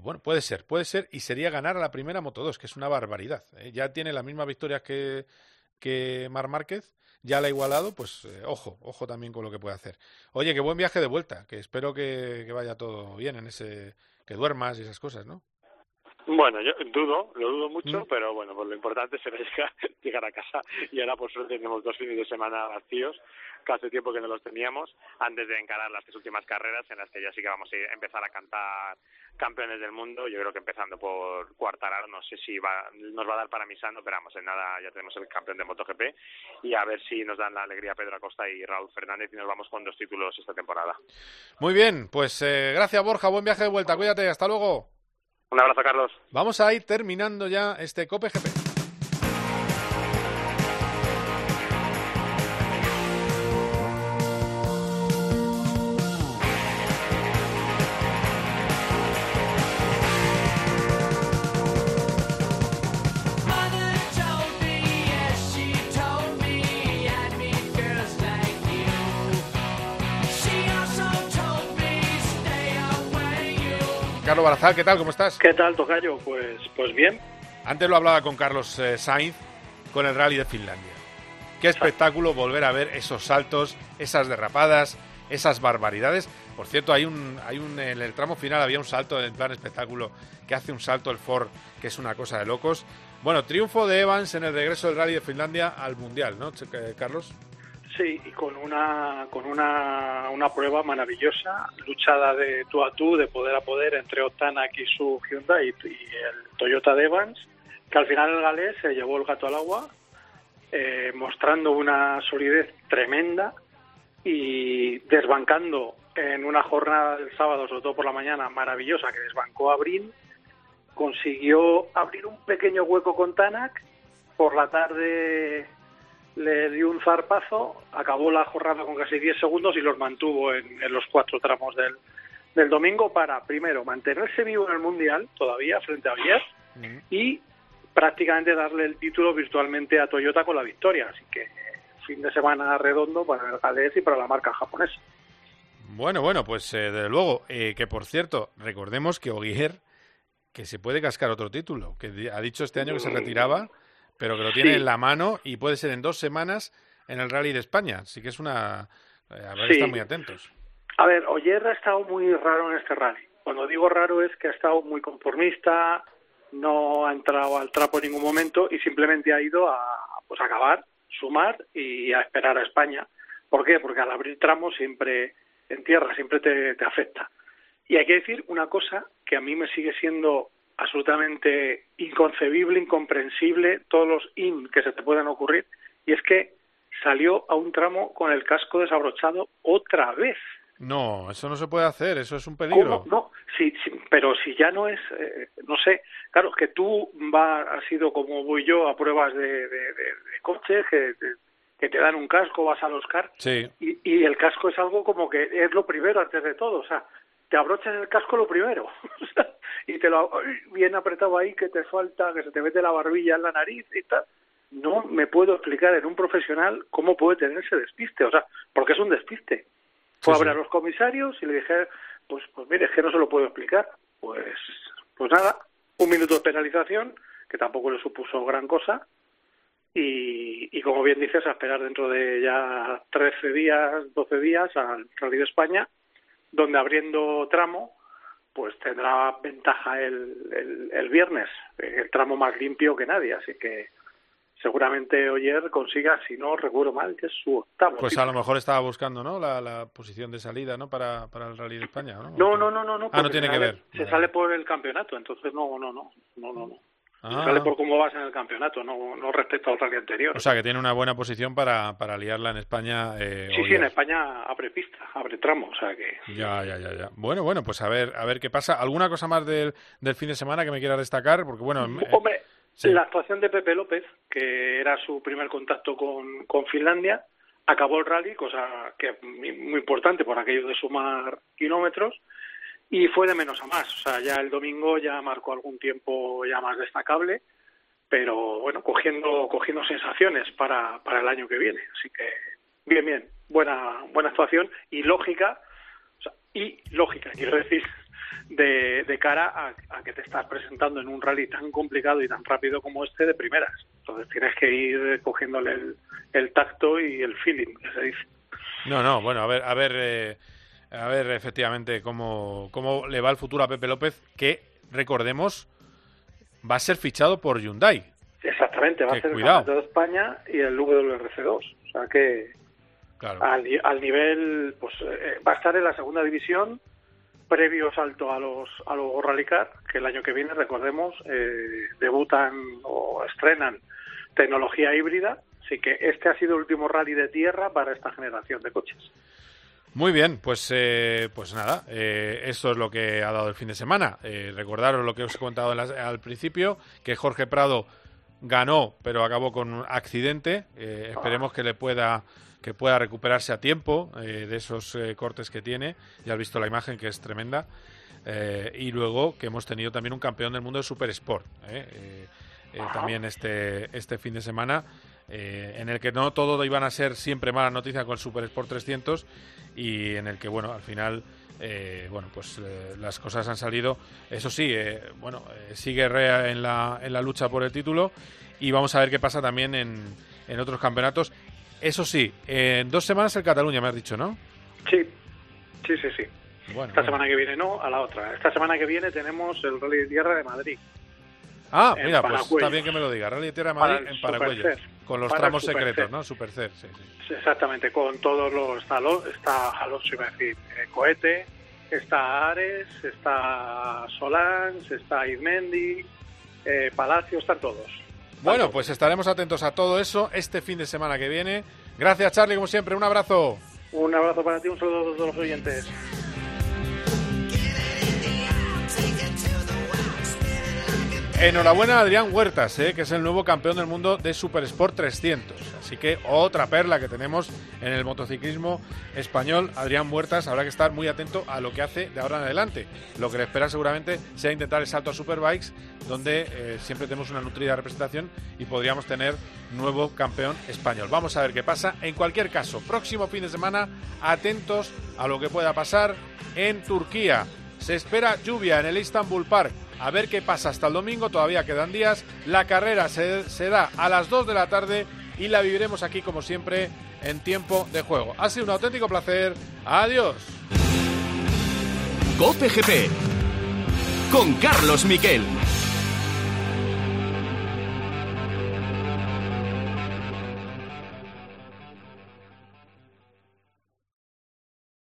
Bueno, puede ser, puede ser, y sería ganar a la primera Moto 2, que es una barbaridad. Ya tiene las mismas victorias que, que Mar Márquez, ya la ha igualado, pues eh, ojo, ojo también con lo que puede hacer. Oye, qué buen viaje de vuelta, que espero que, que vaya todo bien en ese, que duermas y esas cosas, ¿no? Bueno, yo dudo, lo dudo mucho, Mm. pero bueno, pues lo importante será [laughs] llegar, llegar a casa y ahora por suerte tenemos dos fines de semana vacíos, que hace tiempo que no los teníamos, antes de encarar las tres últimas carreras en las que ya sí que vamos a empezar a cantar campeones del mundo, yo creo que empezando por Cuartararo, no sé si va, nos va a dar para Misano, pero vamos, en nada ya tenemos el campeón de MotoGP y a ver si nos dan la alegría Pedro Acosta y Raúl Fernández y nos vamos con dos títulos esta temporada. Muy bien, pues eh, gracias Borja, buen viaje de vuelta, cuídate, hasta luego. Un abrazo, Carlos. Vamos a ir terminando ya este Cope GP. Carlos Barazal, ¿qué tal? ¿Cómo estás? ¿Qué tal, Tocayo? Pues, pues bien. Antes lo hablaba con Carlos eh, Sainz con el Rally de Finlandia. Qué espectáculo volver a ver esos saltos, esas derrapadas, esas barbaridades. Por cierto, hay un, hay un, en el tramo final había un salto en plan espectáculo que hace un salto el Ford, que es una cosa de locos. Bueno, triunfo de Evans en el regreso del Rally de Finlandia al Mundial, ¿no, eh, Carlos? Sí, y con una con una, una prueba maravillosa, luchada de tú a tú, de poder a poder entre Otanak y su Hyundai y, el Toyota de Evans, que al final el galés se llevó el gato al agua, eh, mostrando una solidez tremenda y desbancando en una jornada del sábado, sobre todo por la mañana, maravillosa, que desbancó a Brin, consiguió abrir un pequeño hueco con Tanak, por la tarde le dio un zarpazo, acabó la jornada con casi 10 segundos y los mantuvo en, en los cuatro tramos del, del domingo para, primero, mantenerse vivo en el Mundial todavía frente a Bier y prácticamente darle el título virtualmente a Toyota con la victoria. Así que fin de semana redondo para el y para la marca japonesa. Bueno, bueno, pues eh, desde luego, eh, que por cierto, recordemos que Ogier, que se puede cascar otro título, que ha dicho este año que se retiraba, pero que lo tiene Sí. en la mano y puede ser en dos semanas en el Rally de España. Así que es una... eh, que Sí. estar muy atentos. A ver, Oyer ha estado muy raro en este rally. Cuando digo raro es que ha estado muy conformista, no ha entrado al trapo en ningún momento y simplemente ha ido a pues a acabar, sumar y a esperar a España. ¿Por qué? Porque al abrir tramos siempre en tierra siempre te, te afecta. Y hay que decir una cosa que a mí me sigue siendo absolutamente inconcebible, incomprensible, todos los in que se te puedan ocurrir, y es que salió a un tramo con el casco desabrochado otra vez. No, eso no se puede hacer, eso es un peligro. ¿Cómo? No, sí, sí, pero si ya no es, eh, no sé, claro, que tú va, has sido como voy yo a pruebas de, de, de- de coche, que, te- que te dan un casco, vas al Oscar, Sí. y, y el casco es algo como que es lo primero antes de todo, o sea, te abrochas el casco lo primero, [laughs] y te lo bien apretado ahí, que te falta, que se te mete la barbilla en la nariz y tal. No me puedo explicar en un profesional cómo puede tener ese despiste, o sea, porque es un despiste. Fue a ver sí. a los comisarios y le dije, pues, pues mire, es que no se lo puedo explicar. Pues, pues nada, un minuto de penalización, que tampoco le supuso gran cosa, y, y como bien dices, a esperar dentro de ya 13 días, 12 días al Rally de España, donde abriendo tramo, pues tendrá ventaja el, el, el viernes, el tramo más limpio que nadie, así que seguramente Oyer consiga, si no recuerdo mal, que es su octavo. Pues a lo mejor estaba buscando, ¿no? La, la posición de salida, ¿no? Para, para el Rally de España, ¿no? No, no, no, no, no. Ah, no tiene que ver. Se sale por el campeonato, entonces no, no, no, no, no, no. Ah. Sale por cómo vas en el campeonato, no, no respecto al rally anterior. O sea, que tiene una buena posición para, para liarla en España. Eh, sí, sí, en España abre pista, abre tramo, o sea que... Ya, ya, ya, ya. Bueno, bueno, pues a ver, a ver qué pasa. ¿Alguna cosa más del, del fin de semana que me quieras destacar? Porque bueno, eh, Hombre, sí. la actuación de Pepe López, que era su primer contacto con, con Finlandia, acabó el rally, cosa que es muy muy importante por aquello de sumar kilómetros, y fue de menos a más. O sea, ya el domingo ya marcó algún tiempo ya más destacable, pero bueno, cogiendo, cogiendo sensaciones para, para el año que viene. Así que, bien, bien, buena, buena actuación y lógica, y lógica, quiero decir, de, de cara a, a que te estás presentando en un rally tan complicado y tan rápido como este de primeras. Entonces tienes que ir cogiéndole el, el tacto y el feeling, que se dice. No, no, bueno, a ver, a ver, eh, a ver efectivamente cómo, cómo le va el futuro a Pepe López, que recordemos va a ser fichado por Hyundai. Exactamente, va Que a ser cuidado. el Campeonato de España y el WRC2. O sea que Claro. al, ni- al nivel, pues eh, va a estar en la segunda división, previo salto a los a los Rallycar, que el año que viene, recordemos, eh, debutan o estrenan tecnología híbrida. Así que este ha sido el último rally de tierra para esta generación de coches. Muy bien, pues, eh, pues nada, eh, esto es lo que ha dado el fin de semana. Eh, recordaros lo que os he contado las- al principio, que Jorge Prado ganó, pero acabó con un accidente. Eh, esperemos que le pueda que pueda recuperarse a tiempo eh, de esos eh, cortes que tiene. Ya has visto la imagen que es tremenda. Y luego que hemos tenido también un campeón del mundo de Super Sport. también este, este fin de semana, eh, en el que no todo iban a ser siempre malas noticias con el Super Sport 300 y en el que, bueno, al final, eh, bueno, pues eh, las cosas han salido. Eso sí, eh, bueno, eh, sigue Rea en la, en la lucha por el título y vamos a ver qué pasa también en, en otros campeonatos. Eso sí, en dos semanas el Cataluña, me has dicho, ¿no? Sí, sí, sí, sí. Bueno, Esta bueno. semana que viene no, a la otra. Esta semana que viene tenemos el Rally de Tierra de Madrid. Ah, mira, pues está bien que me lo diga. Rally de Tierra de Madrid en Paracuellos. Con los tramos secretos, ¿no? Supercer, sí, sí. Exactamente, con todos los. Está Alonso, iba a decir, eh, Cohete, está Ares, está Solans, está Izmendi, eh, Palacio, están todos. Bueno, pues estaremos atentos a todo eso este fin de semana que viene. Gracias, Charlie, como siempre. Un abrazo. Un abrazo para ti, un saludo a todos los oyentes. Enhorabuena a Adrián Huertas, eh, que es el nuevo campeón del mundo de Super Sport 300. Así que otra perla que tenemos en el motociclismo español. Adrián Huertas habrá que estar muy atento a lo que hace de ahora en adelante. Lo que le espera seguramente sea intentar el salto a Superbikes, donde eh, siempre tenemos una nutrida representación y podríamos tener nuevo campeón español. Vamos a ver qué pasa. En cualquier caso, próximo fin de semana, atentos a lo que pueda pasar en Turquía. Se espera lluvia en el Istanbul Park. A ver qué pasa hasta el domingo, todavía quedan días. La carrera se, da a las 2 de la tarde y la viviremos aquí como siempre en tiempo de juego. Ha sido un auténtico placer. Adiós. Cope GP con Carlos Miquel.